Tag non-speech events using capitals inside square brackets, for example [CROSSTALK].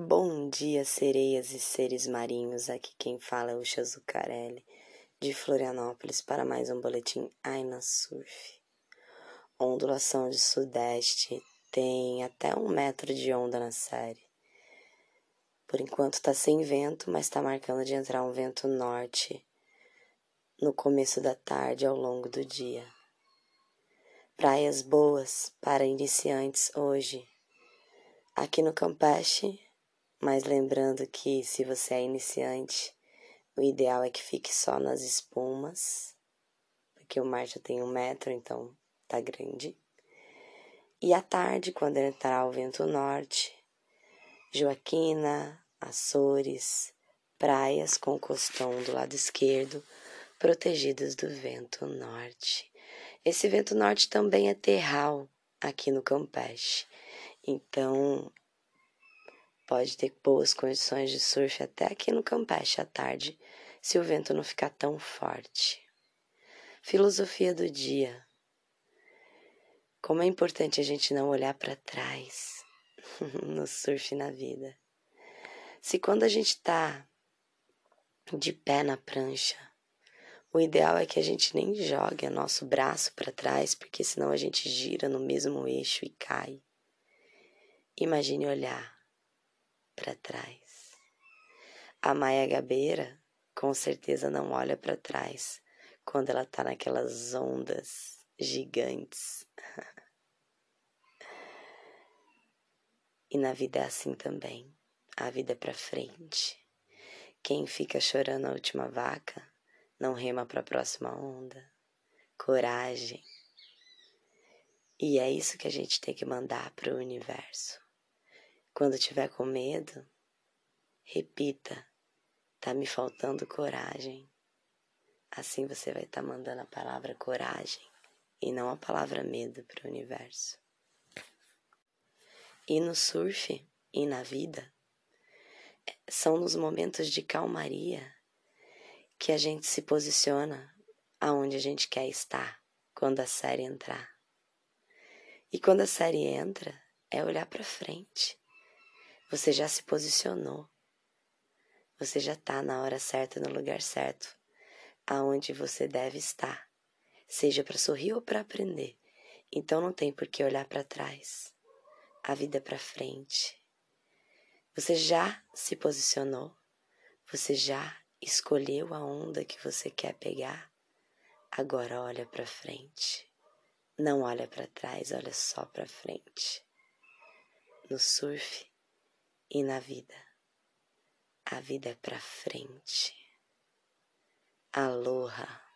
Bom dia, sereias e seres marinhos. Aqui quem fala é o Chazucarelli, de Florianópolis, para mais um boletim Aina Surf. Ondulação de sudeste tem até um metro de onda na série. Por enquanto tá sem vento, mas tá marcando de entrar um vento norte no começo da tarde ao longo do dia. Praias boas para iniciantes hoje. Aqui no Campeche mas lembrando que se você é iniciante, o ideal é que fique só nas espumas, porque o mar já tem um metro, então tá grande. E à tarde, quando entrar o vento norte, Joaquina, Açores, praias com costão do lado esquerdo, protegidas do vento norte. Esse vento norte também é terral aqui no Campeche. Então, Pode ter boas condições de surf até aqui no Campeche à tarde, se o vento não ficar tão forte. Filosofia do dia. Como é importante a gente não olhar para trás [LAUGHS] no surf na vida. Se quando a gente tá de pé na prancha, o ideal é que a gente nem jogue o nosso braço para trás, porque senão a gente gira no mesmo eixo e cai. Imagine olhar para trás. A Maia Gabeira com certeza não olha para trás quando ela tá naquelas ondas gigantes. [LAUGHS] e na vida é assim também. A vida é para frente. Quem fica chorando a última vaca não rema para a próxima onda. Coragem. E é isso que a gente tem que mandar para o universo. Quando tiver com medo, repita: tá me faltando coragem. Assim você vai estar tá mandando a palavra coragem e não a palavra medo para o universo. E no surf e na vida, são nos momentos de calmaria que a gente se posiciona aonde a gente quer estar quando a série entrar. E quando a série entra, é olhar para frente você já se posicionou. Você já está na hora certa, no lugar certo, aonde você deve estar, seja para sorrir ou para aprender. Então não tem por que olhar para trás. A vida é para frente. Você já se posicionou. Você já escolheu a onda que você quer pegar. Agora olha para frente. Não olha para trás, olha só para frente. No surf, e na vida. A vida é pra frente. Aloha.